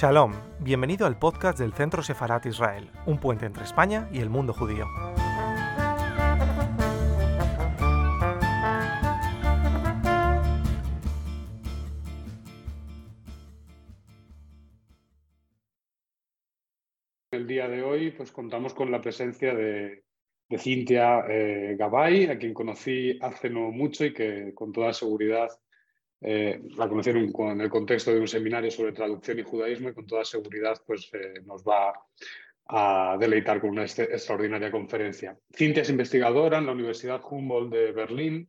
Shalom, bienvenido al podcast del Centro Sefarat Israel, un puente entre España y el mundo judío. El día de hoy pues contamos con la presencia de, Cintia eh, Gabay, a quien conocí hace no mucho y que con toda seguridad eh, la conocieron en el contexto de un seminario sobre traducción y judaísmo y con toda seguridad pues, eh, nos va a deleitar con una extraordinaria conferencia. Cintia es investigadora en la Universidad Humboldt de Berlín,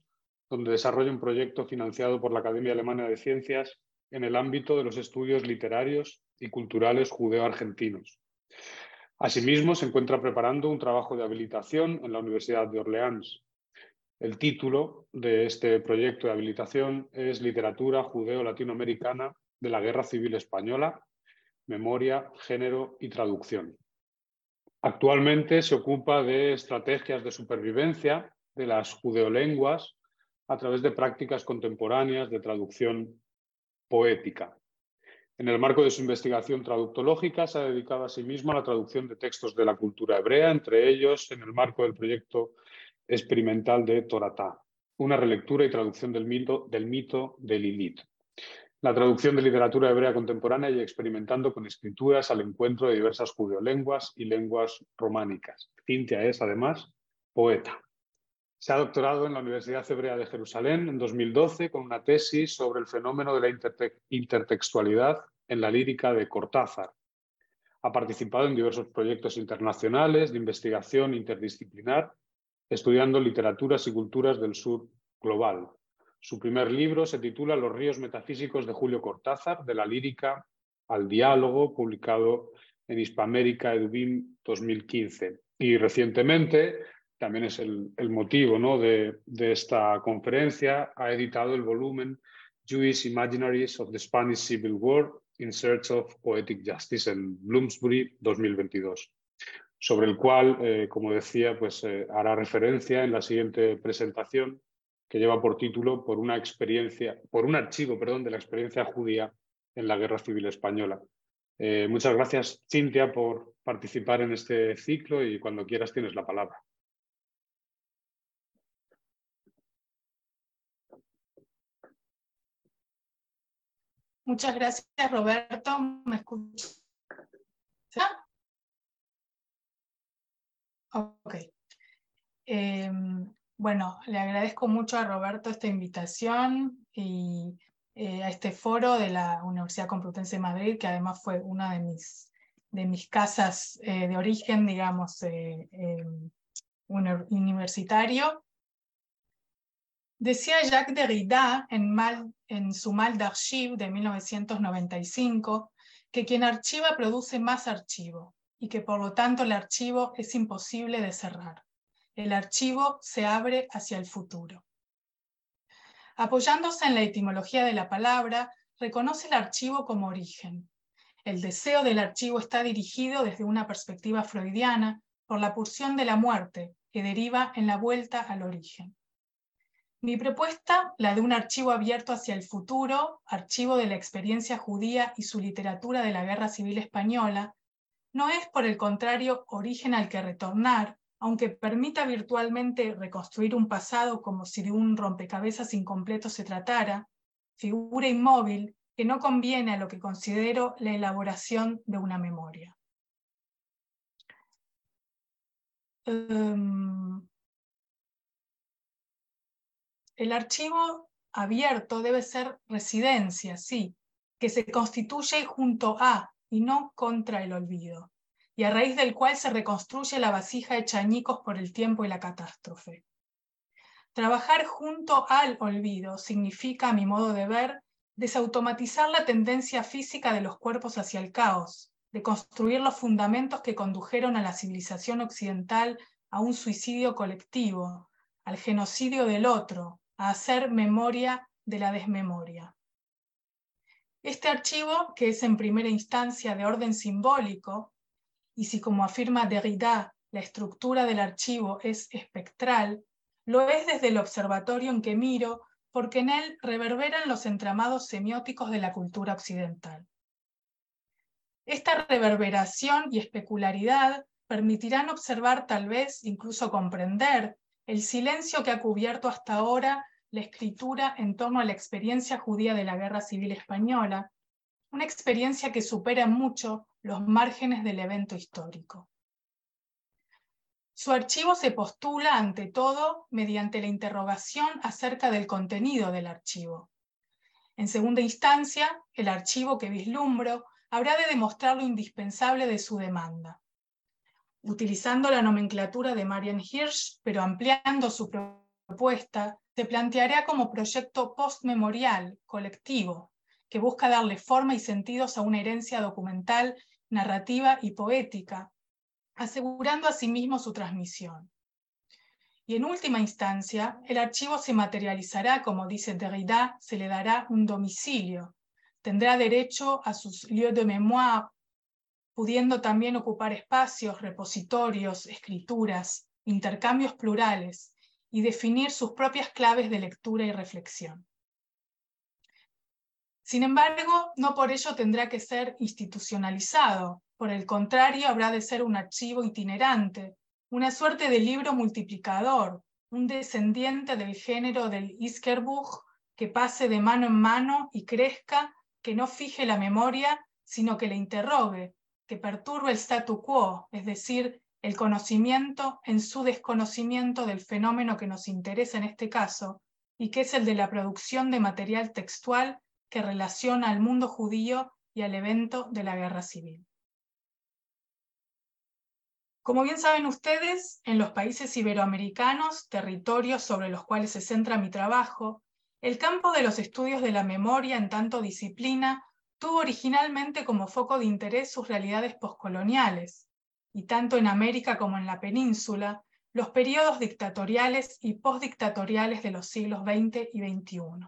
donde desarrolla un proyecto financiado por la Academia Alemana de Ciencias en el ámbito de los estudios literarios y culturales judeo-argentinos. Asimismo, se encuentra preparando un trabajo de habilitación en la Universidad de Orleans, el título de este proyecto de habilitación es Literatura judeo-latinoamericana de la Guerra Civil Española, Memoria, Género y Traducción. Actualmente se ocupa de estrategias de supervivencia de las judeolenguas a través de prácticas contemporáneas de traducción poética. En el marco de su investigación traductológica se ha dedicado a sí mismo a la traducción de textos de la cultura hebrea, entre ellos en el marco del proyecto experimental de Toratá, una relectura y traducción del mito, del mito de Lilith. La traducción de literatura hebrea contemporánea y experimentando con escrituras al encuentro de diversas judeolenguas y lenguas románicas. Cintia es, además, poeta. Se ha doctorado en la Universidad Hebrea de Jerusalén en 2012 con una tesis sobre el fenómeno de la intertextualidad en la lírica de Cortázar. Ha participado en diversos proyectos internacionales de investigación interdisciplinar estudiando literaturas y culturas del sur global. Su primer libro se titula Los ríos metafísicos de Julio Cortázar, de la lírica al diálogo, publicado en Hispamérica Edubim 2015. Y recientemente, también es el, motivo ¿no? de, de, esta conferencia, ha editado el volumen Jewish Imaginaries of the Spanish Civil War in Search of Poetic Justice en Bloomsbury 2022 sobre el cual, eh, como decía, pues eh, hará referencia en la siguiente presentación que lleva por título por una experiencia, por un archivo, perdón, de la experiencia judía en la Guerra Civil Española. Eh, muchas gracias, Cintia, por participar en este ciclo y cuando quieras tienes la palabra. Muchas gracias, Roberto. ¿Me escuchas? Ok. Em, bueno, le agradezco mucho a Roberto esta invitación y eh, a este foro de la Universidad Complutense de Madrid, que además fue una de mis, de mis casas eh, de origen, digamos, eh, em, universitario. Decía Jacques Derrida en, mal, en su Mal d'Archive de 1995 que quien archiva produce más archivo y que por lo tanto el archivo es imposible de cerrar. El archivo se abre hacia el futuro. Apoyándose en la etimología de la palabra, reconoce el archivo como origen. El deseo del archivo está dirigido desde una perspectiva freudiana por la pulsión de la muerte, que deriva en la vuelta al origen. Mi propuesta, la de un archivo abierto hacia el futuro, archivo de la experiencia judía y su literatura de la Guerra Civil Española, no es, por el contrario, origen al que retornar, aunque permita virtualmente reconstruir un pasado como si de un rompecabezas incompleto se tratara, figura inmóvil que no conviene a lo que considero la elaboración de una memoria. Em, el archivo abierto debe ser residencia, sí, que se constituye junto a y no contra el olvido, y a raíz del cual se reconstruye la vasija hecha añicos por el tiempo y la catástrofe. Trabajar junto al olvido significa, a mi modo de ver, desautomatizar la tendencia física de los cuerpos hacia el caos, de construir los fundamentos que condujeron a la civilización occidental a un suicidio colectivo, al genocidio del otro, a hacer memoria de la desmemoria. Este archivo, que es en primera instancia de orden simbólico, y si como afirma Derrida, la estructura del archivo es espectral, lo es desde el observatorio en que miro, porque en él reverberan los entramados semióticos de la cultura occidental. Esta reverberación y especularidad permitirán observar, tal vez incluso comprender, el silencio que ha cubierto hasta ahora la escritura en torno a la experiencia judía de la Guerra Civil Española, una experiencia que supera mucho los márgenes del evento histórico. Su archivo se postula, ante todo, mediante la interrogación acerca del contenido del archivo. En segunda instancia, el archivo que vislumbro habrá de demostrar lo indispensable de su demanda. Utilizando la nomenclatura de Marian Hirsch, pero ampliando su propuesta, se planteará como proyecto postmemorial, colectivo, que busca darle forma y sentidos a una herencia documental, narrativa y poética, asegurando asimismo su transmisión. Y en última instancia, el archivo se materializará, como dice Derrida, se le dará un domicilio, tendrá derecho a sus lieux de mémoire, pudiendo también ocupar espacios, repositorios, escrituras, intercambios plurales y definir sus propias claves de lectura y reflexión. Sin embargo, no por ello tendrá que ser institucionalizado, por el contrario, habrá de ser un archivo itinerante, una suerte de libro multiplicador, un descendiente del género del Iskerbuch que pase de mano en mano y crezca, que no fije la memoria, sino que le interrogue, que perturbe el statu quo, es decir, el conocimiento en su desconocimiento del fenómeno que nos interesa en este caso, y que es el de la producción de material textual que relaciona al mundo judío y al evento de la guerra civil. Como bien saben ustedes, en los países iberoamericanos, territorios sobre los cuales se centra mi trabajo, el campo de los estudios de la memoria en tanto disciplina tuvo originalmente como foco de interés sus realidades poscoloniales, y tanto en América como en la península, los periodos dictatoriales y postdictatoriales de los siglos XX y XXI.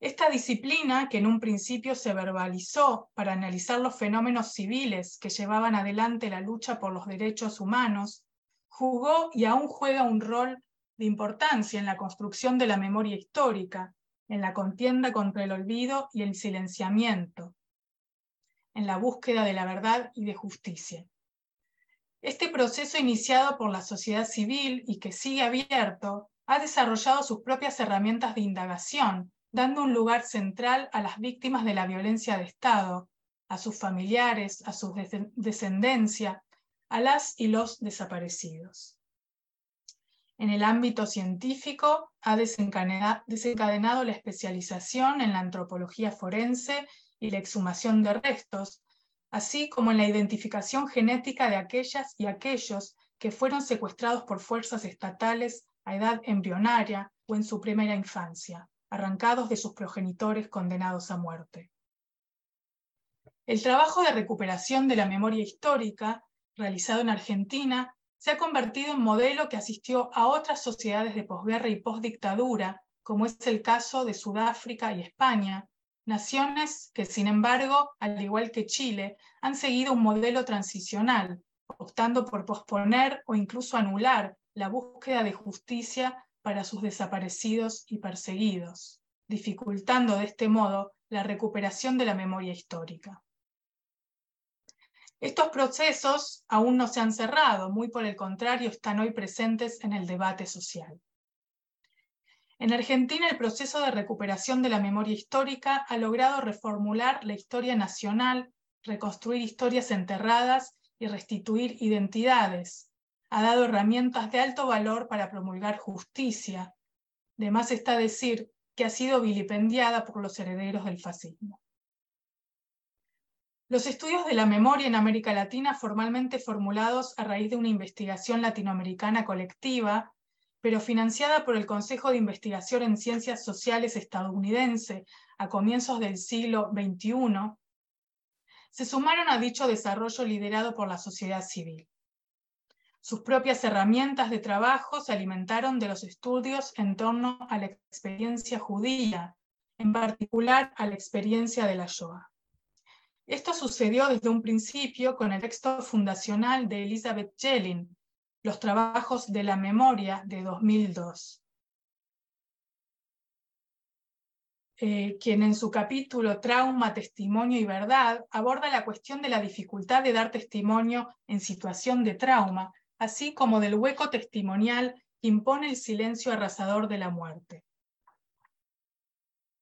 Esta disciplina, que en un principio se verbalizó para analizar los fenómenos civiles que llevaban adelante la lucha por los derechos humanos, jugó y aún juega un rol de importancia en la construcción de la memoria histórica, en la contienda contra el olvido y el silenciamiento, en la búsqueda de la verdad y de justicia. Este proceso iniciado por la sociedad civil y que sigue abierto ha desarrollado sus propias herramientas de indagación dando un lugar central a las víctimas de la violencia de Estado, a sus familiares, a su descendencia, a las y los desaparecidos. En el ámbito científico ha desencadenado la especialización en la antropología forense y la exhumación de restos, así como en la identificación genética de aquellas y aquellos que fueron secuestrados por fuerzas estatales a edad embrionaria o en su primera infancia arrancados de sus progenitores condenados a muerte. El trabajo de recuperación de la memoria histórica, realizado en Argentina, se ha convertido en modelo que asistió a otras sociedades de posguerra y postdictadura, como es el caso de Sudáfrica y España, naciones que, sin embargo, al igual que Chile, han seguido un modelo transicional, optando por posponer o incluso anular la búsqueda de justicia para sus desaparecidos y perseguidos, dificultando de este modo la recuperación de la memoria histórica. Estos procesos aún no se han cerrado, muy por el contrario, están hoy presentes en el debate social. En Argentina, el proceso de recuperación de la memoria histórica ha logrado reformular la historia nacional, reconstruir historias enterradas y restituir identidades, ha dado herramientas de alto valor para promulgar justicia. De más está decir que ha sido vilipendiada por los herederos del fascismo. Los estudios de la memoria en América Latina, formalmente formulados a raíz de una investigación latinoamericana colectiva, pero financiada por el Consejo de Investigación en Ciencias Sociales estadounidense a comienzos del siglo XXI, se sumaron a dicho desarrollo liderado por la sociedad civil. Sus propias herramientas de trabajo se alimentaron de los estudios en torno a la experiencia judía, en particular a la experiencia de la Shoah. Esto sucedió desde un principio con el texto fundacional de Elizabeth Jellin, Los trabajos de la memoria de 2002. eh, quien en su capítulo Trauma, Testimonio y Verdad aborda la cuestión de la dificultad de dar testimonio en situación de trauma, así como del hueco testimonial que impone el silencio arrasador de la muerte.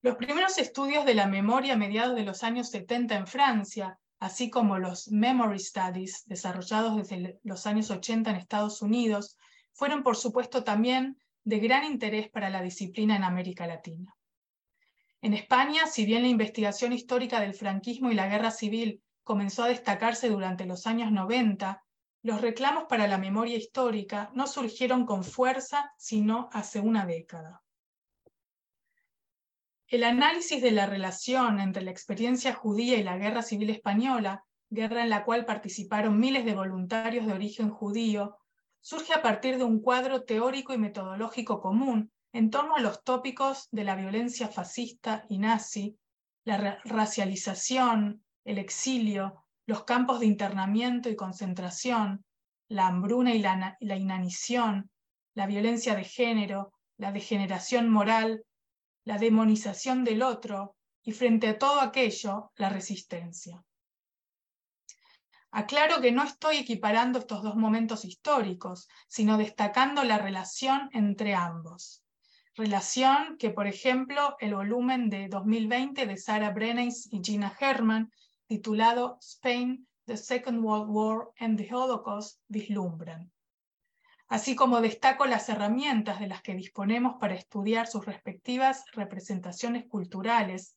Los primeros estudios de la memoria a mediados de los años 70 en Francia, así como los Memory Studies desarrollados desde los años 80 en Estados Unidos, fueron por supuesto también de gran interés para la disciplina en América Latina. En España, si bien la investigación histórica del franquismo y la guerra civil comenzó a destacarse durante los años 90, los reclamos para la memoria histórica no surgieron con fuerza, sino hace una década. El análisis de la relación entre la experiencia judía y la guerra civil española, guerra en la cual participaron miles de voluntarios de origen judío, surge a partir de un cuadro teórico y metodológico común en torno a los tópicos de la violencia fascista y nazi, la racialización, el exilio, los campos de internamiento y concentración, la hambruna y la, inanición, la violencia de género, la degeneración moral la demonización del otro y frente a todo aquello, la resistencia. Aclaro que no estoy equiparando estos dos momentos históricos, sino destacando la relación entre ambos. Relación que, por ejemplo, el volumen de 2020 de Sarah Brenes y Gina Herman, titulado Spain, the Second World War and the Holocaust, vislumbran así como destaco las herramientas de las que disponemos para estudiar sus respectivas representaciones culturales,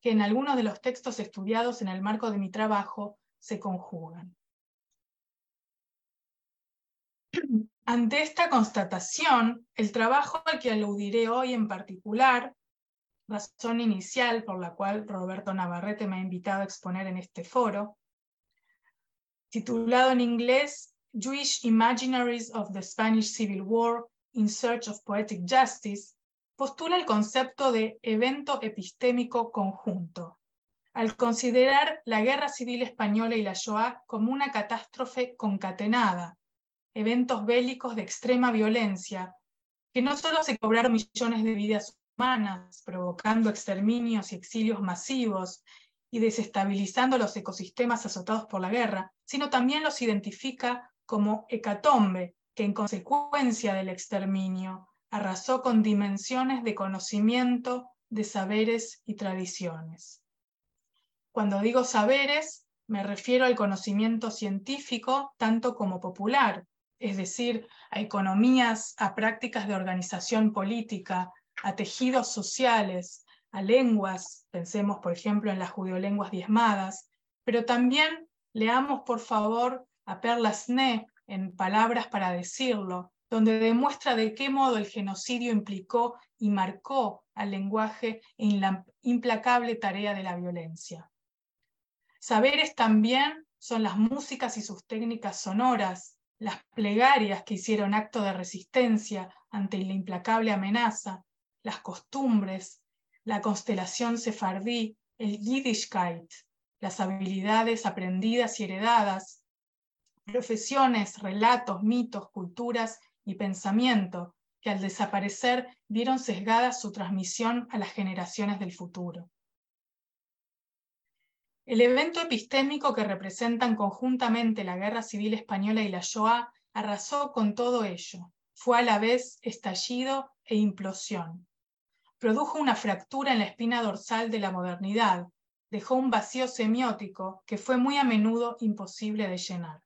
que en algunos de los textos estudiados en el marco de mi trabajo se conjugan. Ante esta constatación, el trabajo al que aludiré hoy en particular, razón inicial por la cual Roberto Navarrete me ha invitado a exponer en este foro, titulado en inglés Jewish Imaginaries of the Spanish Civil War in Search of Poetic Justice, postula el concepto de evento epistémico conjunto, al considerar la Guerra Civil Española y la Shoah como una catástrofe concatenada, eventos bélicos de extrema violencia, que no solo se cobraron millones de vidas humanas, provocando exterminios y exilios masivos y desestabilizando los ecosistemas azotados por la guerra, sino también los identifica como hecatombe, que en consecuencia del exterminio arrasó con dimensiones de conocimiento, de saberes y tradiciones. Cuando digo saberes, me refiero al conocimiento científico tanto como popular, es decir, a economías, a prácticas de organización política, a tejidos sociales, a lenguas, pensemos por ejemplo en las judiolenguas diezmadas, pero también leamos por favor a Perlasné en Palabras para decirlo, donde demuestra de qué modo el genocidio implicó y marcó al lenguaje en la implacable tarea de la violencia. Saberes también son las músicas y sus técnicas sonoras, las plegarias que hicieron acto de resistencia ante la implacable amenaza, las costumbres, la constelación sefardí, el Yiddishkeit, las habilidades aprendidas y heredadas, profesiones, relatos, mitos, culturas y pensamiento que al desaparecer vieron sesgada su transmisión a las generaciones del futuro. El evento epistémico que representan conjuntamente la Guerra Civil Española y la Shoah arrasó con todo ello. Fue a la vez estallido e implosión. Produjo una fractura en la espina dorsal de la modernidad, dejó un vacío semiótico que fue muy a menudo imposible de llenar.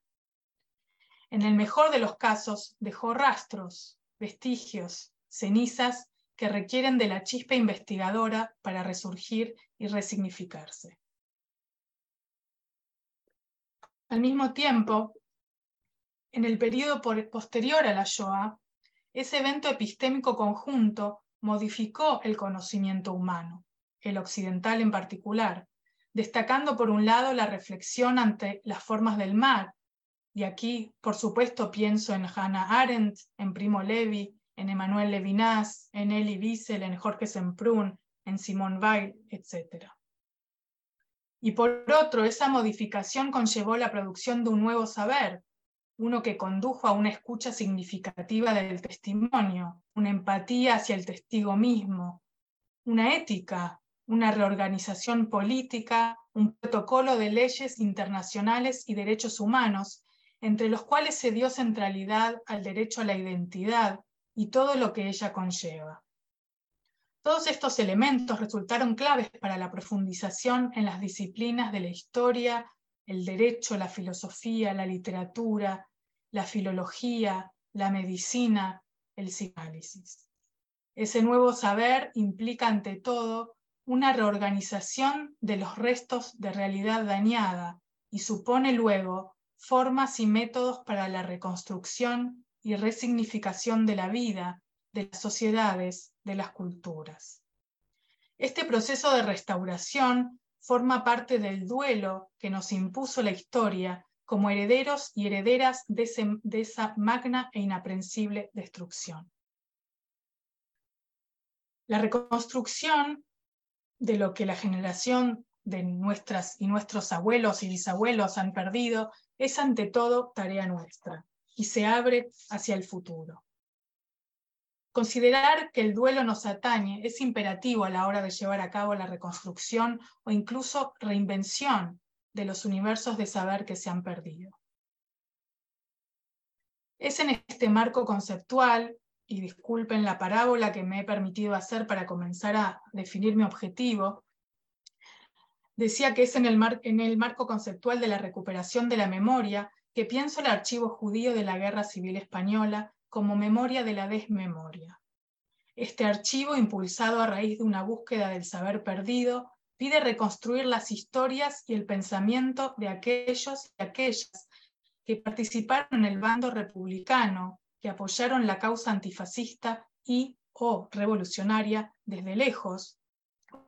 En el mejor de los casos, dejó rastros, vestigios, cenizas que requieren de la chispa investigadora para resurgir y resignificarse. Al mismo tiempo, en el periodo posterior a la Shoah, ese evento epistémico conjunto modificó el conocimiento humano, el occidental en particular, destacando por un lado la reflexión ante las formas del mal y aquí, por supuesto, pienso en Hannah Arendt, en Primo Levi, en Emmanuel Levinas, en Elie Wiesel, en Jorge Semprún, en Simone Weil, etc. Y por otro, esa modificación conllevó la producción de un nuevo saber, uno que condujo a una escucha significativa del testimonio, una empatía hacia el testigo mismo, una ética, una reorganización política, un protocolo de leyes internacionales y derechos humanos, entre los cuales se dio centralidad al derecho a la identidad y todo lo que ella conlleva. Todos estos elementos resultaron claves para la profundización en las disciplinas de la historia, el derecho, la filosofía, la literatura, la filología, la medicina, el psicoanálisis. Ese nuevo saber implica ante todo una reorganización de los restos de realidad dañada y supone luego formas y métodos para la reconstrucción y resignificación de la vida, de las sociedades, de las culturas. Este proceso de restauración forma parte del duelo que nos impuso la historia como herederos y herederas de, esa magna e inaprensible destrucción. La reconstrucción de lo que la generación de nuestras y nuestros abuelos y bisabuelos han perdido es ante todo tarea nuestra y se abre hacia el futuro. Considerar que el duelo nos atañe es imperativo a la hora de llevar a cabo la reconstrucción o incluso reinvención de los universos de saber que se han perdido. Es en este marco conceptual y disculpen la parábola que me he permitido hacer para comenzar a definir mi objetivo, decía que es en el, marco conceptual de la recuperación de la memoria que pienso el archivo judío de la Guerra Civil Española como memoria de la desmemoria. Este archivo, impulsado a raíz de una búsqueda del saber perdido, pide reconstruir las historias y el pensamiento de aquellos y aquellas que participaron en el bando republicano, que apoyaron la causa antifascista y o revolucionaria desde lejos,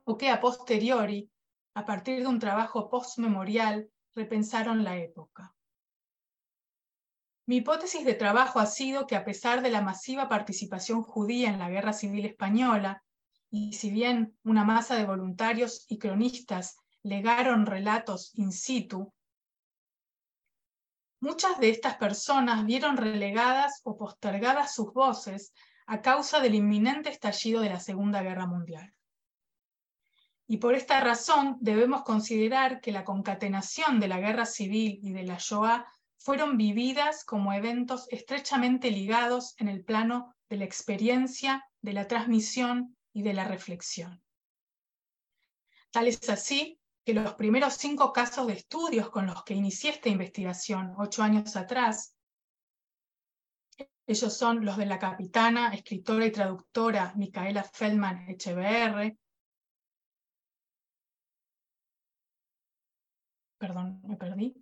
o que a posteriori, a partir de un trabajo postmemorial, repensaron la época. Mi hipótesis de trabajo ha sido que a pesar de la masiva participación judía en la Guerra Civil Española, y si bien una masa de voluntarios y cronistas legaron relatos in situ, Muchas de estas personas vieron relegadas o postergadas sus voces a causa del inminente estallido de la Segunda Guerra Mundial. Y por esta razón debemos considerar que la concatenación de la guerra civil y de la Shoah fueron vividas como eventos estrechamente ligados en el plano de la experiencia, de la transmisión y de la reflexión. Tal es así los primeros cinco casos de estudios con los que inicié esta investigación ocho años atrás, ellos son los de la capitana, escritora y traductora Micaela Feldman HBR, perdón, me perdí,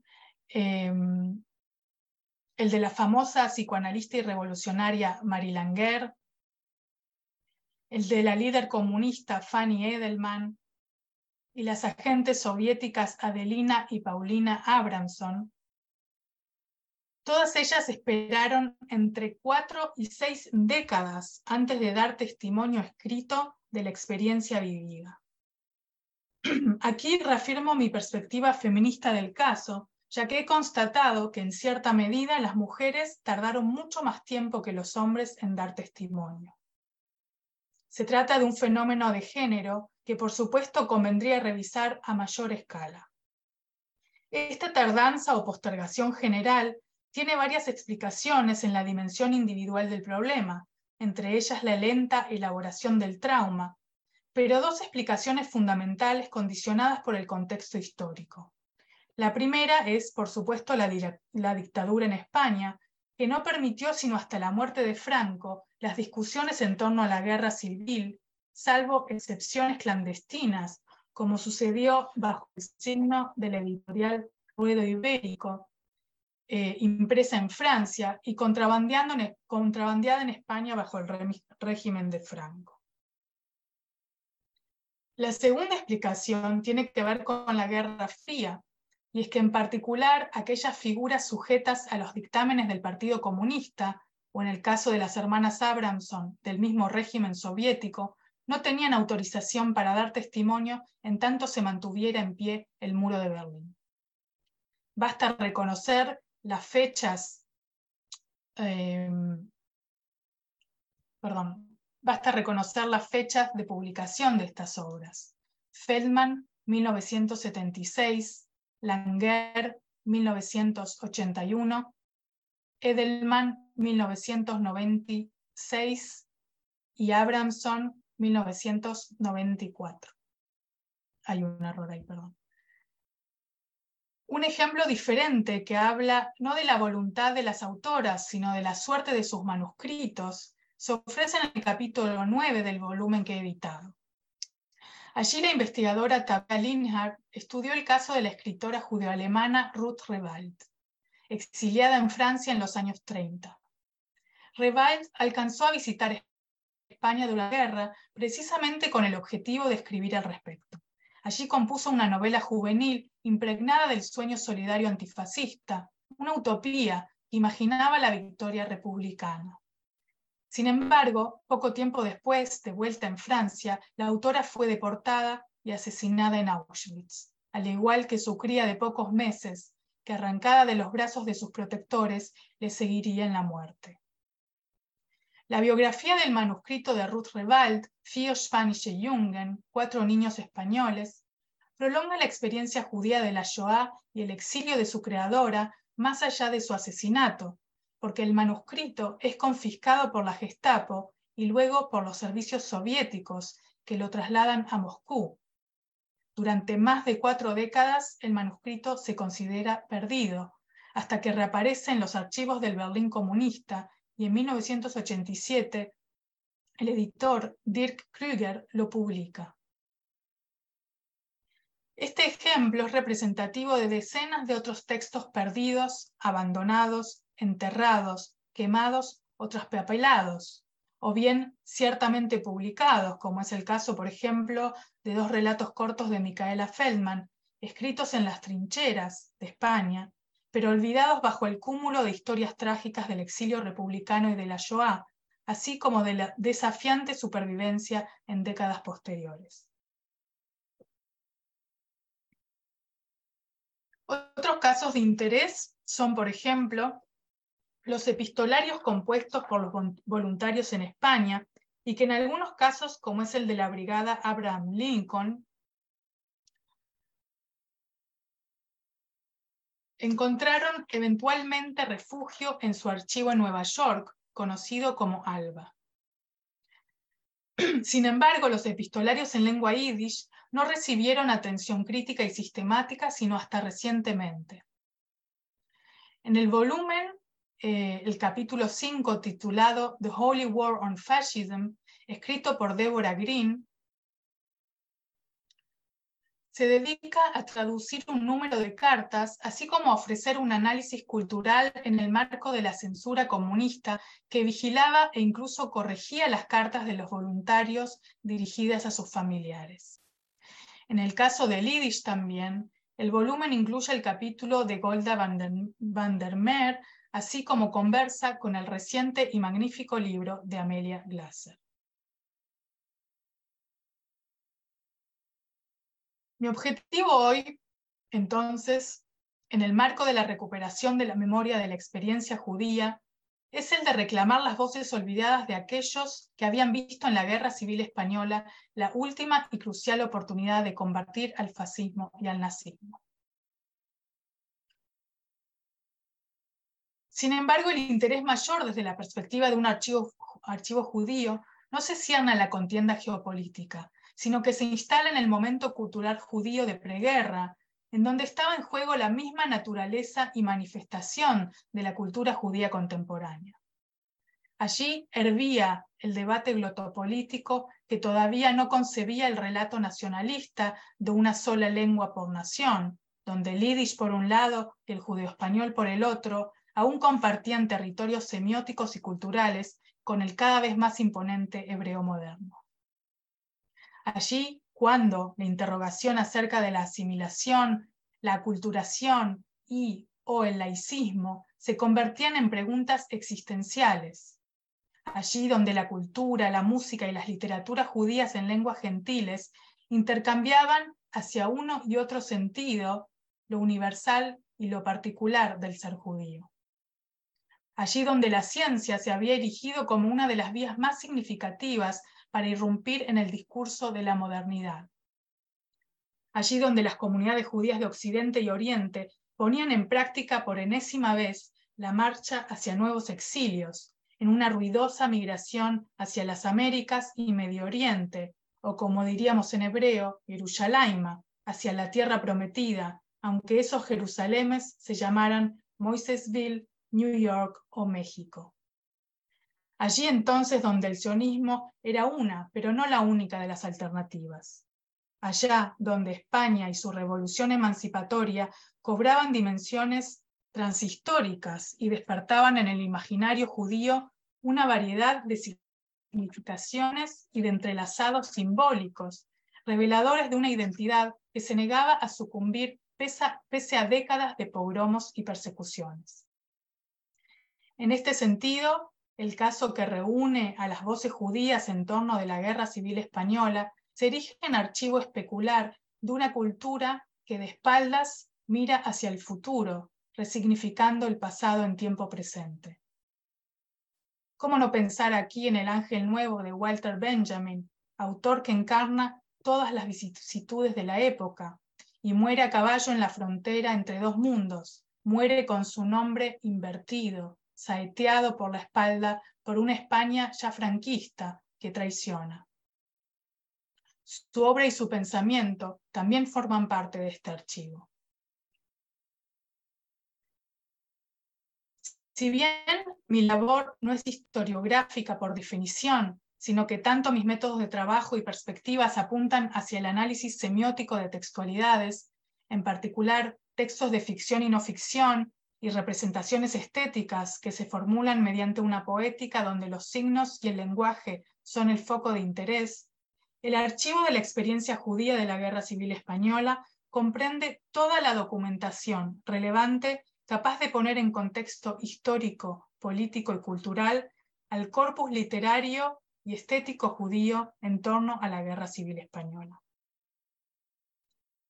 em, el de la famosa psicoanalista y revolucionaria Marie Langer, el de la líder comunista Fanny Edelman, y las agentes soviéticas Adelina y Paulina Abramson, todas ellas esperaron entre cuatro y seis décadas antes de dar testimonio escrito de la experiencia vivida. Aquí reafirmo mi perspectiva feminista del caso, ya que he constatado que en cierta medida las mujeres tardaron mucho más tiempo que los hombres en dar testimonio. Se trata de un fenómeno de género que por supuesto convendría revisar a mayor escala. Esta tardanza o postergación general tiene varias explicaciones en la dimensión individual del problema, entre ellas la lenta elaboración del trauma, pero dos explicaciones fundamentales condicionadas por el contexto histórico. La primera es, por supuesto, la, dictadura en España, que no permitió sino hasta la muerte de Franco las discusiones en torno a la guerra civil salvo excepciones clandestinas, como sucedió bajo el signo de la editorial Ruedo Ibérico, eh, impresa en Francia y contrabandeada en España bajo el régimen de Franco. La segunda explicación tiene que ver con la Guerra Fría, y es que en particular aquellas figuras sujetas a los dictámenes del Partido Comunista, o en el caso de las hermanas Abramson, del mismo régimen soviético, no tenían autorización para dar testimonio en tanto se mantuviera en pie el muro de Berlín. Basta reconocer las fechas, eh, perdón, basta reconocer las fechas de publicación de estas obras. Feldman, 1976, Langer, 1981, Edelman, 1996 y Abramson, 1994. Hay un error ahí, perdón. Un ejemplo diferente que habla no de la voluntad de las autoras, sino de la suerte de sus manuscritos, se ofrece en el capítulo 9 del volumen que he editado. Allí la investigadora Tabea Linhardt estudió el caso de la escritora judeoalemana Ruth Rewald, exiliada en Francia en los años 30. Rewald alcanzó a visitar España durante la guerra precisamente con el objetivo de escribir al respecto. Allí compuso una novela juvenil impregnada del sueño solidario antifascista, una utopía que imaginaba la victoria republicana. Sin embargo, poco tiempo después, de vuelta en Francia, la autora fue deportada y asesinada en Auschwitz, al igual que su cría de pocos meses, que arrancada de los brazos de sus protectores, le seguiría en la muerte. La biografía del manuscrito de Ruth Rewald, Vier Spanische Jungen, Cuatro niños españoles, prolonga la experiencia judía de la Shoah y el exilio de su creadora más allá de su asesinato, porque el manuscrito es confiscado por la Gestapo y luego por los servicios soviéticos que lo trasladan a Moscú. Durante más de cuatro décadas el manuscrito se considera perdido, hasta que reaparece en los archivos del Berlín comunista y en 1987 el editor Dirk Krüger lo publica. Este ejemplo es representativo de decenas de otros textos perdidos, abandonados, enterrados, quemados o traspapelados, o bien ciertamente publicados, como es el caso, por ejemplo, de dos relatos cortos de Micaela Feldman, escritos en las trincheras de España, pero olvidados bajo el cúmulo de historias trágicas del exilio republicano y de la Shoah, así como de la desafiante supervivencia en décadas posteriores. Otros casos de interés son, por ejemplo, los epistolarios compuestos por los voluntarios en España y que en algunos casos, como es el de la Brigada Abraham Lincoln, encontraron eventualmente refugio en su archivo en Nueva York, conocido como ALBA. Sin embargo, los epistolarios en lengua yiddish no recibieron atención crítica y sistemática sino hasta recientemente. En el volumen eh, el capítulo 5 titulado The Holy War on Fascism, escrito por Deborah Green, se dedica a traducir un número de cartas, así como a ofrecer un análisis cultural en el marco de la censura comunista que vigilaba e incluso corregía las cartas de los voluntarios dirigidas a sus familiares. En el caso de Yiddish también, el volumen incluye el capítulo de Golda van der Meer así como conversa con el reciente y magnífico libro de Amelia Glasser. Mi objetivo hoy, entonces, en el marco de la recuperación de la memoria de la experiencia judía, es el de reclamar las voces olvidadas de aquellos que habían visto en la Guerra Civil Española la última y crucial oportunidad de combatir al fascismo y al nazismo. Sin embargo, el interés mayor desde la perspectiva de un archivo, judío no se cierne a la contienda geopolítica, sino que se instala en el momento cultural judío de preguerra, en donde estaba en juego la misma naturaleza y manifestación de la cultura judía contemporánea. Allí hervía el debate glotopolítico que todavía no concebía el relato nacionalista de una sola lengua por nación, donde el yiddish por un lado y el judeo español por el otro aún compartían territorios semióticos y culturales con el cada vez más imponente hebreo moderno. Allí, cuando la interrogación acerca de la asimilación, la aculturación y o el laicismo se convertían en preguntas existenciales. Allí donde la cultura, la música y las literaturas judías en lenguas gentiles intercambiaban hacia uno y otro sentido lo universal y lo particular del ser judío. Allí donde la ciencia se había erigido como una de las vías más significativas para irrumpir en el discurso de la modernidad. Allí donde las comunidades judías de Occidente y Oriente ponían en práctica por enésima vez la marcha hacia nuevos exilios, en una ruidosa migración hacia las Américas y Medio Oriente, o como diríamos en hebreo, Jerusalén, hacia la tierra prometida, aunque esos Jerusalemes se llamaran Moisesville, New York o México. Allí entonces donde el sionismo era una, pero no la única de las alternativas. Allá donde España y su revolución emancipatoria cobraban dimensiones transhistóricas y despertaban en el imaginario judío una variedad de significaciones y de entrelazados simbólicos, reveladores de una identidad que se negaba a sucumbir pese a décadas de pogromos y persecuciones. En este sentido, el caso que reúne a las voces judías en torno de la Guerra Civil Española se erige en archivo especular de una cultura que de espaldas mira hacia el futuro, resignificando el pasado en tiempo presente. ¿Cómo no pensar aquí en el Ángel Nuevo de Walter Benjamin, autor que encarna todas las vicisitudes de la época y muere a caballo en la frontera entre dos mundos, muere con su nombre invertido, saeteado por la espalda por una España ya franquista que traiciona. Su obra y su pensamiento también forman parte de este archivo. Si bien mi labor no es historiográfica por definición, sino que tanto mis métodos de trabajo y perspectivas apuntan hacia el análisis semiótico de textualidades, en particular textos de ficción y no ficción, y representaciones estéticas que se formulan mediante una poética donde los signos y el lenguaje son el foco de interés, el archivo de la experiencia judía de la Guerra Civil Española comprende toda la documentación relevante capaz de poner en contexto histórico, político y cultural al corpus literario y estético judío en torno a la Guerra Civil Española.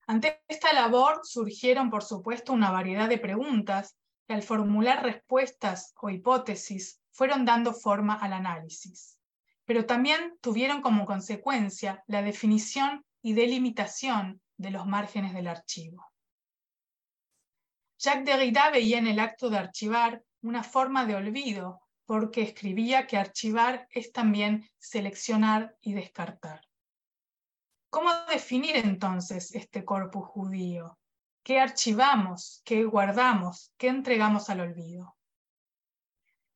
Ante esta labor surgieron, por supuesto, una variedad de preguntas que al formular respuestas o hipótesis fueron dando forma al análisis, pero también tuvieron como consecuencia la definición y delimitación de los márgenes del archivo. Jacques Derrida veía en el acto de archivar una forma de olvido, porque escribía que archivar es también seleccionar y descartar. ¿Cómo definir entonces este corpus judío? ¿Qué archivamos? ¿Qué guardamos? ¿Qué entregamos al olvido?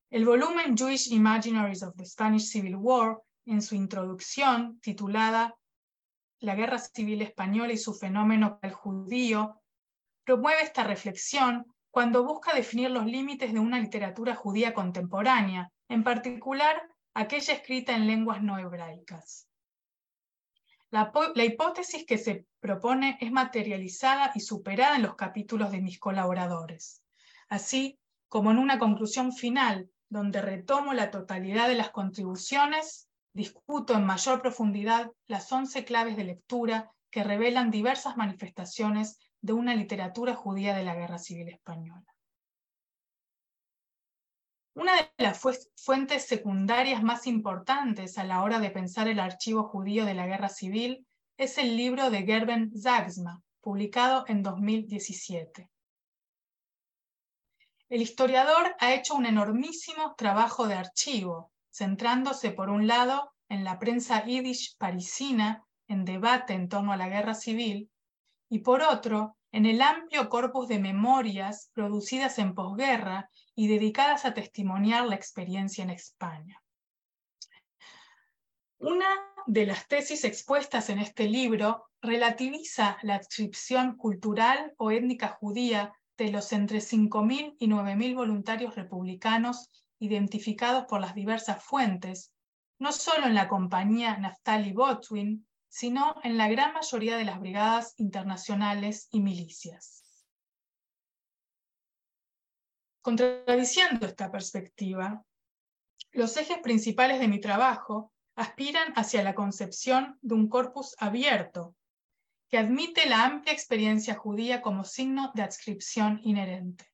El volumen Jewish Imaginaries of the Spanish Civil War, en su introducción titulada La Guerra Civil Española y su fenómeno al judío, promueve esta reflexión cuando busca definir los límites de una literatura judía contemporánea, en particular aquella escrita en lenguas no hebraicas. La, hipótesis que se propone es materializada y superada en los capítulos de mis colaboradores, así como en una conclusión final donde retomo la totalidad de las contribuciones, discuto en mayor profundidad las once claves de lectura que revelan diversas manifestaciones de una literatura judía de la Guerra Civil Española. Una de las fuentes secundarias más importantes a la hora de pensar el archivo judío de la Guerra Civil es el libro de Gerben Zagsma, publicado en 2017. El historiador ha hecho un enormísimo trabajo de archivo, centrándose por un lado en la prensa yiddish parisina en debate en torno a la guerra civil y por otro, en el amplio corpus de memorias producidas en posguerra y dedicadas a testimoniar la experiencia en España. Una de las tesis expuestas en este libro relativiza la adscripción cultural o étnica judía de los entre 5.000 y 9.000 voluntarios republicanos identificados por las diversas fuentes, no solo en la compañía Naftali Botwin, sino en la gran mayoría de las brigadas internacionales y milicias. Contradiciendo esta perspectiva, los ejes principales de mi trabajo aspiran hacia la concepción de un corpus abierto, que admite la amplia experiencia judía como signo de adscripción inherente.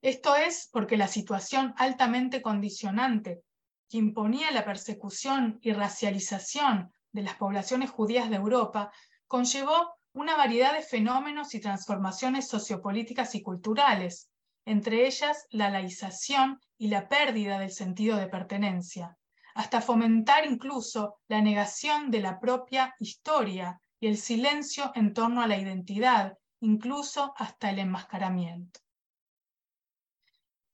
Esto es porque la situación altamente condicionante que imponía la persecución y racialización de las poblaciones judías de Europa conllevó una variedad de fenómenos y transformaciones sociopolíticas y culturales, entre ellas la laización y la pérdida del sentido de pertenencia, hasta fomentar incluso la negación de la propia historia y el silencio en torno a la identidad, incluso hasta el enmascaramiento.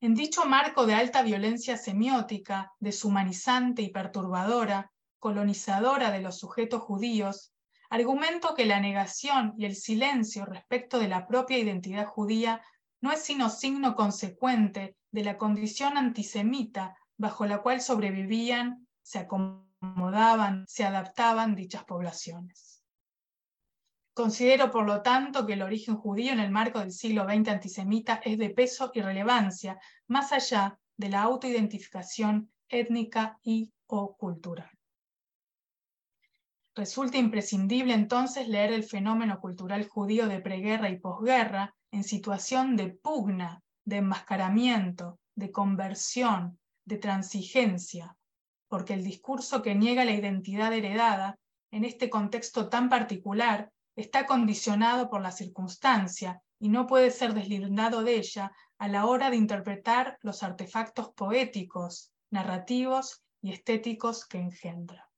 En dicho marco de alta violencia semiótica, deshumanizante y perturbadora, colonizadora de los sujetos judíos, argumento que la negación y el silencio respecto de la propia identidad judía no es sino signo consecuente de la condición antisemita bajo la cual sobrevivían, se acomodaban, se adaptaban dichas poblaciones. Considero, por lo tanto, que el origen judío en el marco del siglo XX antisemita es de peso y relevancia, más allá de la autoidentificación étnica y o cultural. Resulta imprescindible entonces leer el fenómeno cultural judío de preguerra y posguerra en situación de pugna, de enmascaramiento, de conversión, de transigencia, porque el discurso que niega la identidad heredada en este contexto tan particular está condicionado por la circunstancia y no puede ser deslindado de ella a la hora de interpretar los artefactos poéticos, narrativos y estéticos que engendra.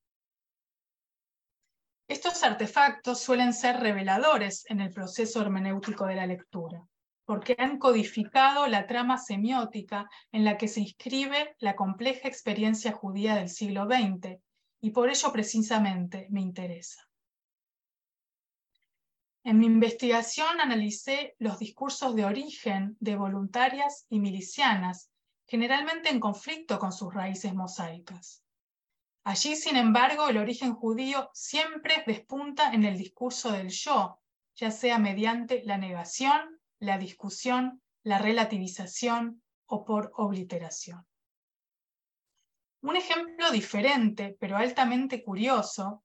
Estos artefactos suelen ser reveladores en el proceso hermenéutico de la lectura, porque han codificado la trama semiótica en la que se inscribe la compleja experiencia judía del siglo XX, y por ello precisamente me interesa. En mi investigación analicé los discursos de origen de voluntarias y milicianas, generalmente en conflicto con sus raíces mosaicas. Allí, sin embargo, el origen judío siempre despunta en el discurso del yo, ya sea mediante la negación, la discusión, la relativización o por obliteración. Un ejemplo diferente, pero altamente curioso,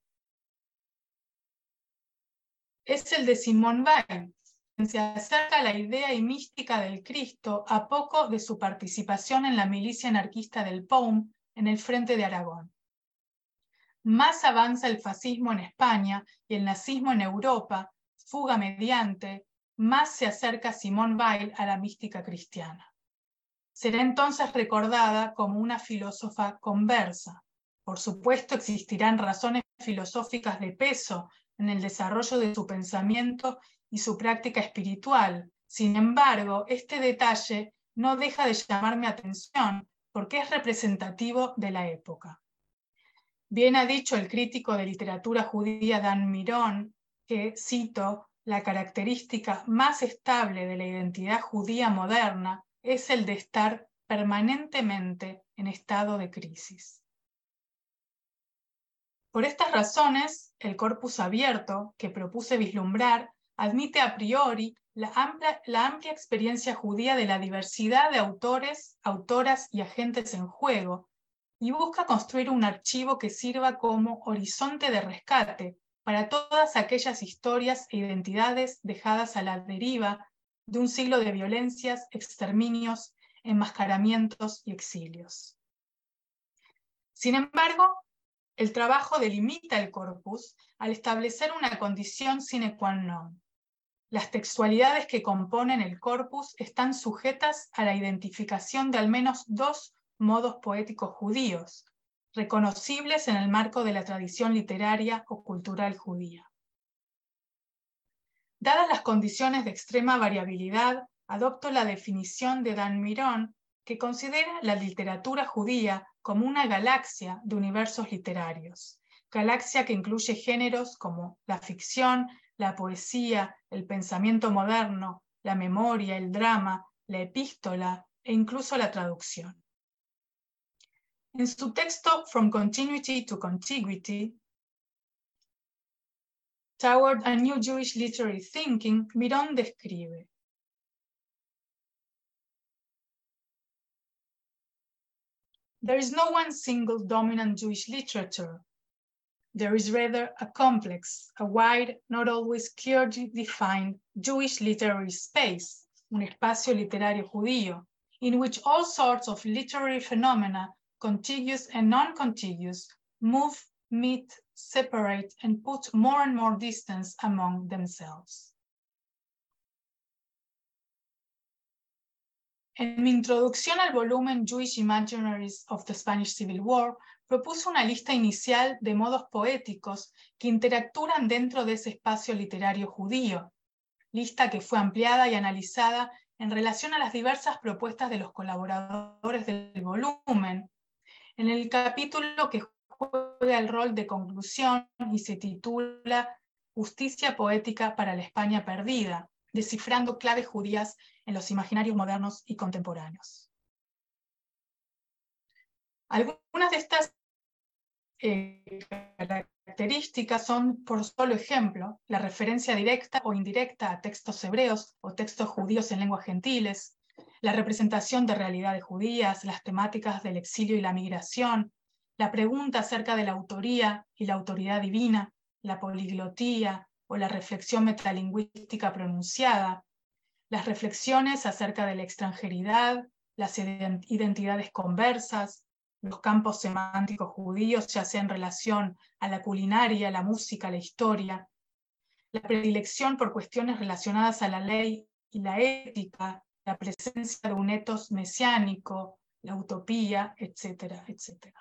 es el de Simón Weil, quien se acerca a la idea y mística del Cristo a poco de su participación en la milicia anarquista del POUM en el frente de Aragón. Más avanza el fascismo en España y el nazismo en Europa, fuga mediante, más se acerca Simón Weil a la mística cristiana. Será entonces recordada como una filósofa conversa. Por supuesto existirán razones filosóficas de peso en el desarrollo de su pensamiento y su práctica espiritual. Sin embargo, este detalle no deja de llamarme atención porque es representativo de la época. Bien ha dicho el crítico de literatura judía Dan Mirón que, cito, la característica más estable de la identidad judía moderna es el de estar permanentemente en estado de crisis. Por estas razones, el corpus abierto que propuse vislumbrar admite a priori la amplia, la amplia, experiencia judía de la diversidad de autores, autoras y agentes en juego, y busca construir un archivo que sirva como horizonte de rescate para todas aquellas historias e identidades dejadas a la deriva de un siglo de violencias, exterminios, enmascaramientos y exilios. Sin embargo, el trabajo delimita el corpus al establecer una condición sine qua non. Las textualidades que componen el corpus están sujetas a la identificación de al menos dos modos poéticos judíos, reconocibles en el marco de la tradición literaria o cultural judía. Dadas las condiciones de extrema variabilidad, adopto la definición de Dan Mirón, que considera la literatura judía como una galaxia de universos literarios, galaxia que incluye géneros como la ficción, la poesía, el pensamiento moderno, la memoria, el drama, la epístola e incluso la traducción. En su texto From Continuity to Contiguity, Toward a New Jewish Literary Thinking, Mirón describe There is no one single dominant Jewish literature. There is rather a complex, a wide, not always clearly defined Jewish literary space, un espacio literario judío, in which all sorts of literary phenomena, contiguous and non-contiguous, move, meet, separate, and put more and more distance among themselves. En mi introducción al volumen Jewish Imaginaries of the Spanish Civil War, propuse una lista inicial de modos poéticos que interactúan dentro de ese espacio literario judío, lista que fue ampliada y analizada en relación a las diversas propuestas de los colaboradores del volumen, en el capítulo que juega el rol de conclusión y se titula Justicia poética para la España perdida, descifrando claves judías en los imaginarios modernos y contemporáneos. Algunas de estas eh, características son, por solo ejemplo, la referencia directa o indirecta a textos hebreos o textos judíos en lenguas gentiles, la representación de realidades judías, las temáticas del exilio y la migración, la pregunta acerca de la autoría y la autoridad divina, la poliglotía o la reflexión metalingüística pronunciada, las reflexiones acerca de la extranjeridad, las identidades conversas, los campos semánticos judíos, ya sea en relación a la culinaria, la música, la historia, la predilección por cuestiones relacionadas a la ley y la ética, la presencia de un etos mesiánico, la utopía, etcétera, etcétera.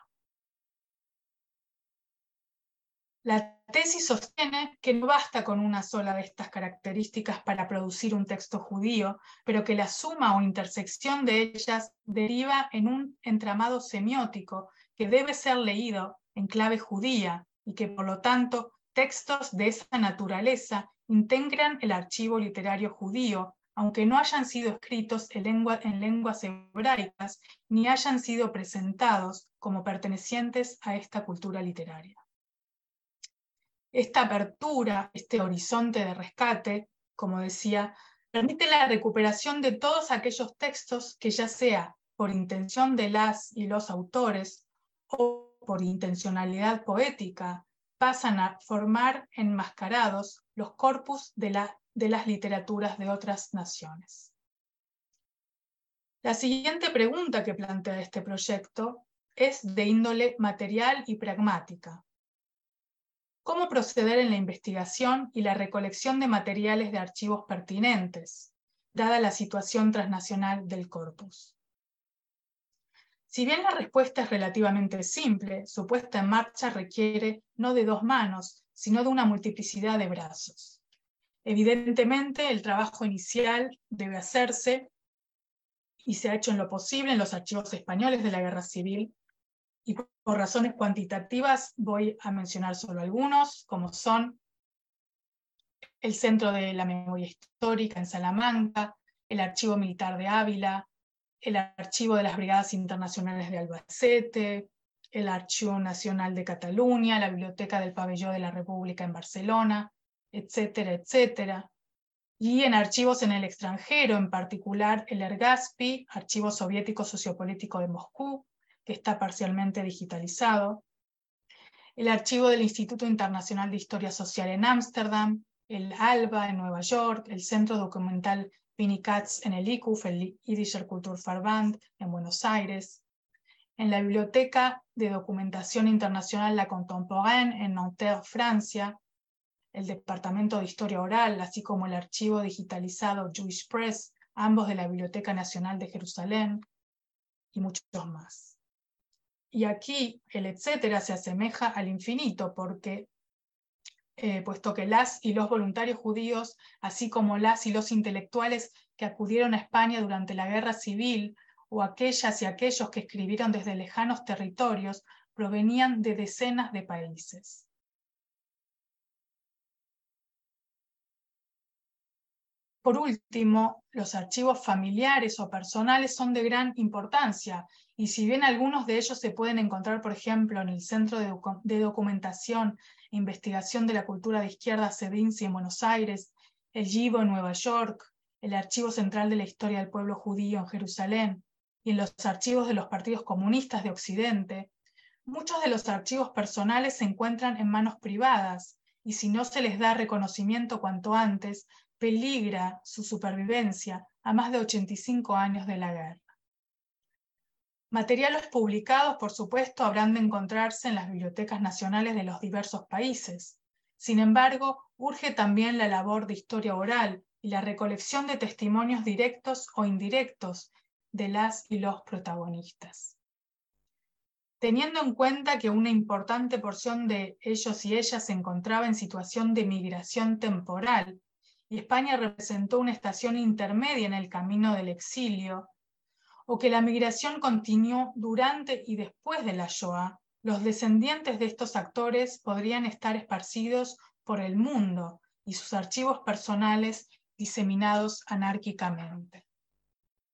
La tesis sostiene que no basta con una sola de estas características para producir un texto judío, pero que la suma o intersección de ellas deriva en un entramado semiótico que debe ser leído en clave judía y que por lo tanto textos de esa naturaleza integran el archivo literario judío, aunque no hayan sido escritos en, en lenguas hebraicas ni hayan sido presentados como pertenecientes a esta cultura literaria. Esta apertura, este horizonte de rescate, como decía, permite la recuperación de todos aquellos textos que ya sea por intención de las y los autores o por intencionalidad poética, pasan a formar enmascarados los corpus de, de las literaturas de otras naciones. La siguiente pregunta que plantea este proyecto es de índole material y pragmática cómo proceder en la investigación y la recolección de materiales de archivos pertinentes, dada la situación transnacional del corpus. Si bien la respuesta es relativamente simple, su puesta en marcha requiere no de dos manos, sino de una multiplicidad de brazos. Evidentemente, el trabajo inicial debe hacerse y se ha hecho en lo posible en los archivos españoles de la Guerra Civil. Y por razones cuantitativas voy a mencionar solo algunos, como son el Centro de la Memoria Histórica en Salamanca, el Archivo Militar de Ávila, el Archivo de las Brigadas Internacionales de Albacete, el Archivo Nacional de Cataluña, la Biblioteca del Pabellón de la República en Barcelona, etcétera, etcétera. Y en archivos en el extranjero, en particular el ERGASPI, Archivo Soviético Sociopolítico de Moscú, que está parcialmente digitalizado, el archivo del Instituto Internacional de Historia Social en Ámsterdam, el ALBA en Nueva York, el Centro Documental Vinnie Katz en el ICUF, el Yidischer Kulturverband en Buenos Aires, en la Biblioteca de Documentación Internacional La Contemporaine en Nanterre, Francia, el Departamento de Historia Oral, así como el archivo digitalizado Jewish Press, ambos de la Biblioteca Nacional de Jerusalén, y muchos más. Y aquí el etcétera se asemeja al infinito, porque eh, puesto que las y los voluntarios judíos, así como las y los intelectuales que acudieron a España durante la guerra civil, o aquellas y aquellos que escribieron desde lejanos territorios, provenían de decenas de países. Por último, los archivos familiares o personales son de gran importancia y si bien algunos de ellos se pueden encontrar, por ejemplo, en el Centro de, Documentación e Investigación de la Cultura de Izquierda CEDINCI en Buenos Aires, el GIBO en Nueva York, el Archivo Central de la Historia del Pueblo Judío en Jerusalén y en los archivos de los partidos comunistas de Occidente, muchos de los archivos personales se encuentran en manos privadas y si no se les da reconocimiento cuanto antes, peligra su supervivencia a más de 85 años de la guerra. Materiales publicados, por supuesto, habrán de encontrarse en las bibliotecas nacionales de los diversos países. Sin embargo, urge también la labor de historia oral y la recolección de testimonios directos o indirectos de las y los protagonistas. Teniendo en cuenta que una importante porción de ellos y ellas se encontraba en situación de migración temporal y España representó una estación intermedia en el camino del exilio, o que la migración continuó durante y después de la Shoah, los descendientes de estos actores podrían estar esparcidos por el mundo y sus archivos personales diseminados anárquicamente.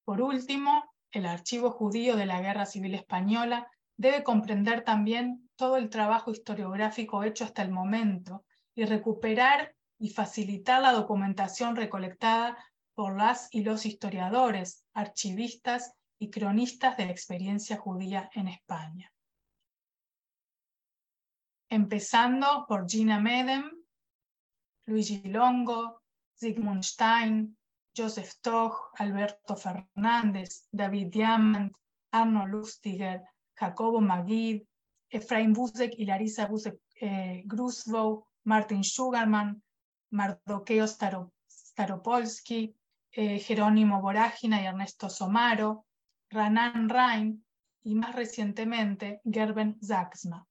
Por último, el archivo judío de la Guerra Civil Española debe comprender también todo el trabajo historiográfico hecho hasta el momento y recuperar y facilitar la documentación recolectada por las y los historiadores, archivistas y cronistas de la experiencia judía en España. Empezando por Gina Medem, Luigi Longo, Sigmund Stein, Joseph Toch, Alberto Fernández, David Diamant, Arno Lustiger, Jacobo Magid, Efraín Busek y Larisa Busek eh, Martin Sugarman, Mardoqueo Staropolsky, eh, Jerónimo Vorágina y Ernesto Somaro, Ranan Rein y más recientemente Gerben Zaxma.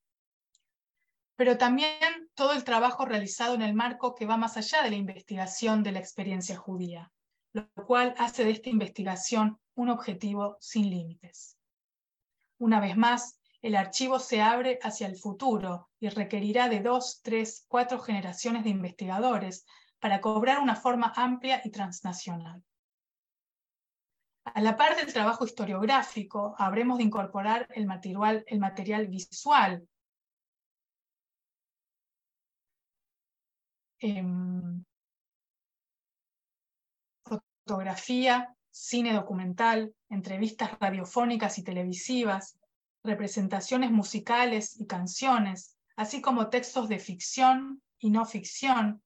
Pero también todo el trabajo realizado en el marco que va más allá de la investigación de la experiencia judía, lo cual hace de esta investigación un objetivo sin límites. Una vez más, el archivo se abre hacia el futuro y requerirá de dos, tres, cuatro generaciones de investigadores para cobrar una forma amplia y transnacional. A la par del trabajo historiográfico, habremos de incorporar el material, visual. Em, fotografía, cine documental, entrevistas radiofónicas y televisivas, representaciones musicales y canciones, así como textos de ficción y no ficción,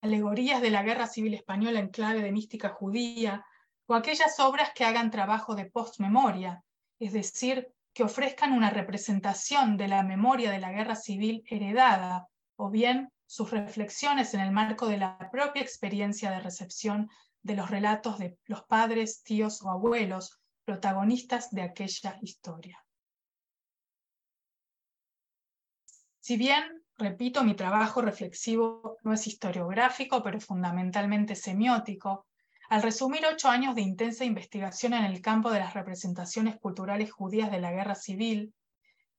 alegorías de la Guerra Civil Española en clave de mística judía, o aquellas obras que hagan trabajo de postmemoria, es decir, que ofrezcan una representación de la memoria de la guerra civil heredada, o bien sus reflexiones en el marco de la propia experiencia de recepción de los relatos de los padres, tíos o abuelos, protagonistas de aquella historia. Si bien, repito, mi trabajo reflexivo no es historiográfico, pero fundamentalmente semiótico, al resumir ocho años de intensa investigación en el campo de las representaciones culturales judías de la guerra civil,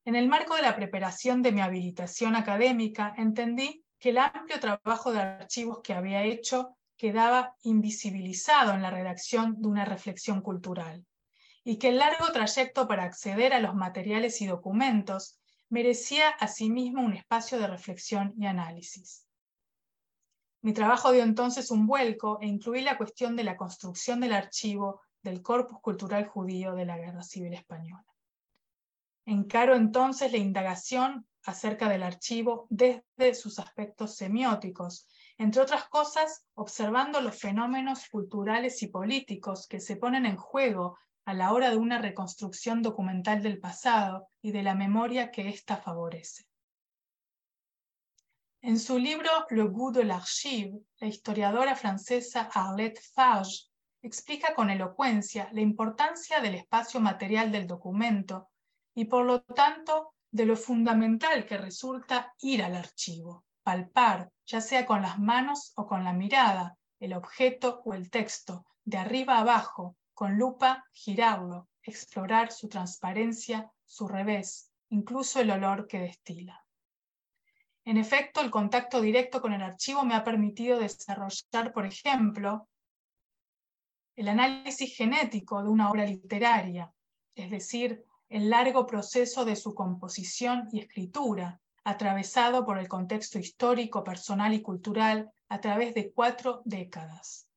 en el marco de la preparación de mi habilitación académica, entendí que el amplio trabajo de archivos que había hecho quedaba invisibilizado en la redacción de una reflexión cultural y que el largo trayecto para acceder a los materiales y documentos merecía asimismo un espacio de reflexión y análisis. Mi trabajo dio entonces un vuelco e incluí la cuestión de la construcción del archivo del corpus cultural judío de la Guerra Civil Española. Encaro entonces la indagación acerca del archivo desde sus aspectos semióticos, entre otras cosas, observando los fenómenos culturales y políticos que se ponen en juego a la hora de una reconstrucción documental del pasado y de la memoria que ésta favorece. En su libro Le goût de l'archive, la historiadora francesa Arlette Farge explica con elocuencia la importancia del espacio material del documento y por lo tanto de lo fundamental que resulta ir al archivo, palpar, ya sea con las manos o con la mirada, el objeto o el texto, de arriba abajo, con lupa, girarlo, explorar su transparencia, su revés, incluso el olor que destila. En efecto, el contacto directo con el archivo me ha permitido desarrollar, por ejemplo, el análisis genético de una obra literaria, es decir, el largo proceso de su composición y escritura, atravesado por el contexto histórico, personal y cultural a través de cuatro décadas.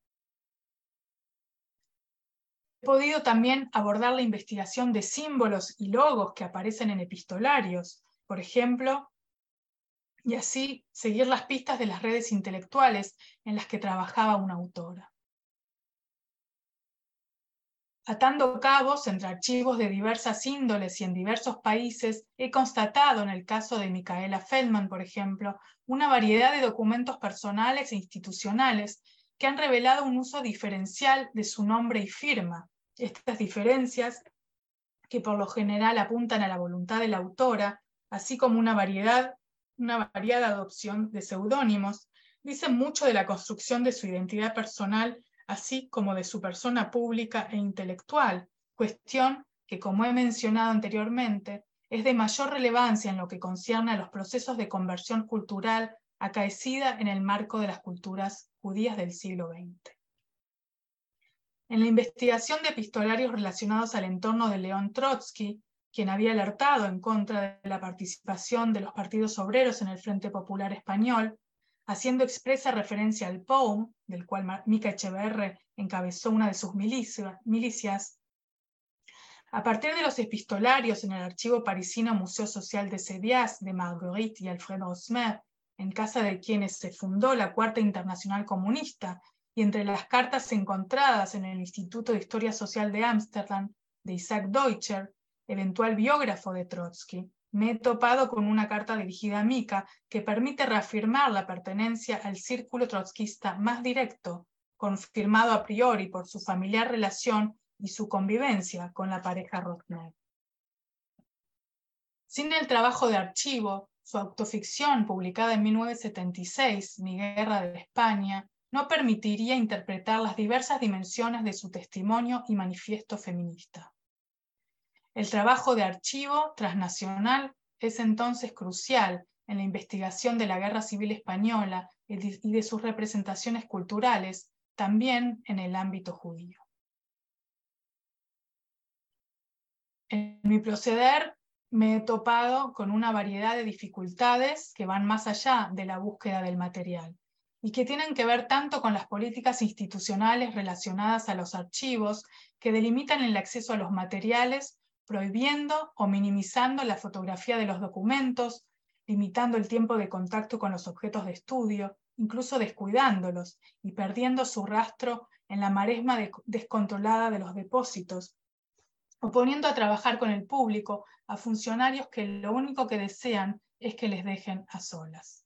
Podido también abordar la investigación de símbolos y logos que aparecen en epistolarios, por ejemplo, y así seguir las pistas de las redes intelectuales en las que trabajaba una autora. Atando cabos entre archivos de diversas índoles y en diversos países, he constatado en el caso de Micaela Feldman, por ejemplo, una variedad de documentos personales e institucionales que han revelado un uso diferencial de su nombre y firma. Estas diferencias, que por lo general apuntan a la voluntad de la autora, así como una variedad, variada adopción de seudónimos, dicen mucho de la construcción de su identidad personal así como de su persona pública e intelectual, cuestión que, como he mencionado anteriormente, es de mayor relevancia en lo que concierne a los procesos de conversión cultural acaecida en el marco de las culturas judías del siglo XX. En la investigación de epistolarios relacionados al entorno de León Trotsky, quien había alertado en contra de la participación de los partidos obreros en el Frente Popular Español, haciendo expresa referencia al POUM, del cual Mica Echeverre encabezó una de sus milicias, a partir de los epistolarios en el archivo parisino Museo Social de Sedias de Marguerite y Alfred Rosmer, en casa de quienes se fundó la Cuarta Internacional Comunista, y entre las cartas encontradas en el Instituto de Historia Social de Ámsterdam de Isaac Deutscher, eventual biógrafo de Trotsky, me he topado con una carta dirigida a Mika que permite reafirmar la pertenencia al círculo trotskista más directo, confirmado a priori por su familiar relación y su convivencia con la pareja Rothner. Sin el trabajo de archivo, su autoficción publicada en 1976, Mi Guerra de España, no permitiría interpretar las diversas dimensiones de su testimonio y manifiesto feminista. El trabajo de archivo transnacional es entonces crucial en la investigación de la Guerra Civil Española y de sus representaciones culturales, también en el ámbito judío. En mi proceder me he topado con una variedad de dificultades que van más allá de la búsqueda del material y que tienen que ver tanto con las políticas institucionales relacionadas a los archivos que delimitan el acceso a los materiales prohibiendo o minimizando la fotografía de los documentos, limitando el tiempo de contacto con los objetos de estudio, incluso descuidándolos y perdiendo su rastro en la maresma descontrolada de los depósitos, o poniendo a trabajar con el público a funcionarios que lo único que desean es que les dejen a solas.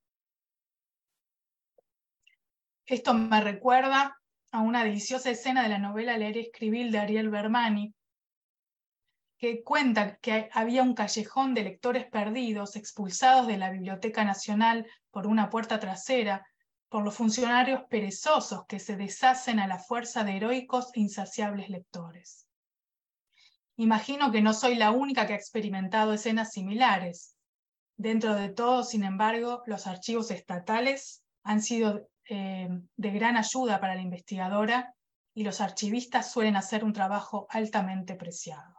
Esto me recuerda a una deliciosa escena de la novela Leer y Escribir de Ariel Bermani, que cuenta que había un callejón de lectores perdidos expulsados de la Biblioteca Nacional por una puerta trasera, por los funcionarios perezosos que se deshacen a la fuerza de heroicos e insaciables lectores. Imagino que no soy la única que ha experimentado escenas similares. Dentro de todo, sin embargo, los archivos estatales han sido eh, de gran ayuda para la investigadora y los archivistas suelen hacer un trabajo altamente preciado.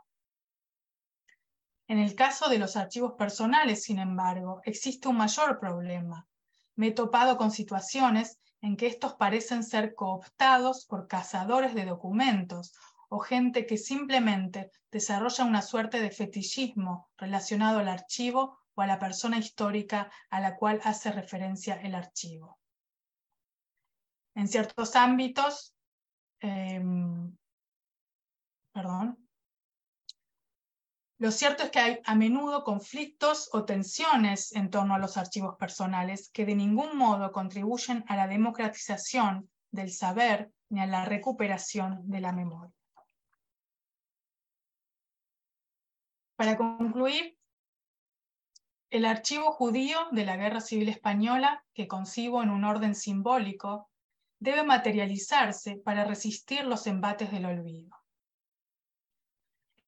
En el caso de los archivos personales, sin embargo, existe un mayor problema. Me he topado con situaciones en que estos parecen ser cooptados por cazadores de documentos o gente que simplemente desarrolla una suerte de fetichismo relacionado al archivo o a la persona histórica a la cual hace referencia el archivo. En ciertos ámbitos, em, perdón, lo cierto es que hay a menudo conflictos o tensiones en torno a los archivos personales que de ningún modo contribuyen a la democratización del saber ni a la recuperación de la memoria. Para concluir, el archivo judío de la Guerra Civil Española, que concibo en un orden simbólico, debe materializarse para resistir los embates del olvido.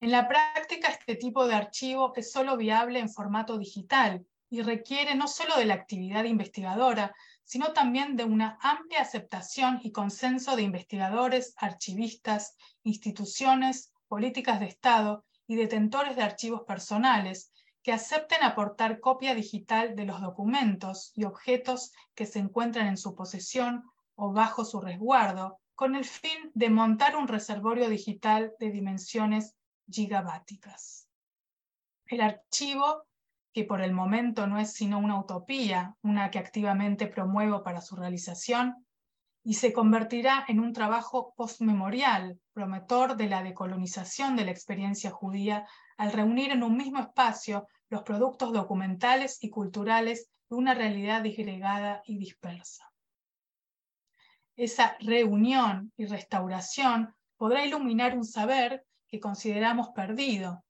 En la práctica, este tipo de archivo es solo viable en formato digital y requiere no solo de la actividad investigadora, sino también de una amplia aceptación y consenso de investigadores, archivistas, instituciones, políticas de Estado y detentores de archivos personales que acepten aportar copia digital de los documentos y objetos que se encuentran en su posesión o bajo su resguardo, con el fin de montar un reservorio digital de dimensiones gigabáticas. El archivo, que por el momento no es sino una utopía, una que activamente promuevo para su realización, y se convertirá en un trabajo postmemorial, promotor de la decolonización de la experiencia judía, al reunir en un mismo espacio los productos documentales y culturales de una realidad disgregada y dispersa. Esa reunión y restauración podrá iluminar un saber que consideramos perdido,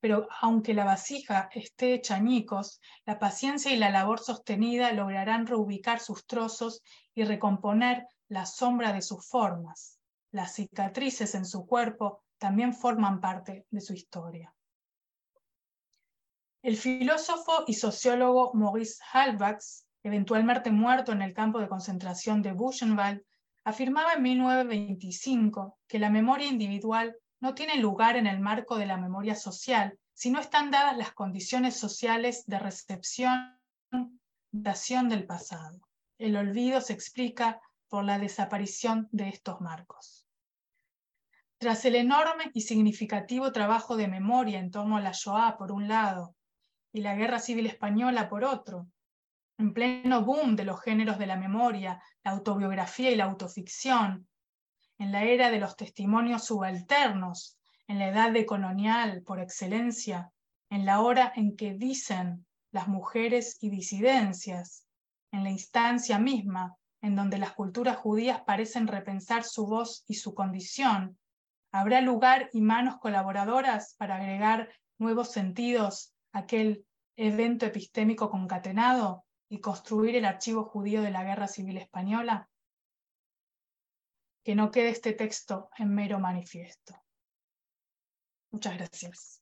pero aunque la vasija esté hecha añicos, la paciencia y la labor sostenida lograrán reubicar sus trozos y recomponer la sombra de sus formas. Las cicatrices en su cuerpo también forman parte de su historia. El filósofo y sociólogo Maurice Halbach, eventualmente muerto en el campo de concentración de Buchenwald, afirmaba en 1925 que la memoria individual no tiene lugar en el marco de la memoria social si no están dadas las condiciones sociales de recepción dación del pasado. El olvido se explica por la desaparición de estos marcos. Tras el enorme y significativo trabajo de memoria en torno a la Shoah por un lado y la Guerra Civil Española por otro, en pleno boom de los géneros de la memoria, la autobiografía y la autoficción, en la era de los testimonios subalternos, en la edad de colonial por excelencia, en la hora en que dicen las mujeres y disidencias, en la instancia misma en donde las culturas judías parecen repensar su voz y su condición, habrá lugar y manos colaboradoras para agregar nuevos sentidos a aquel evento epistémico concatenado y construir el archivo judío de la Guerra Civil Española? Que no quede este texto en mero manifiesto. Muchas gracias.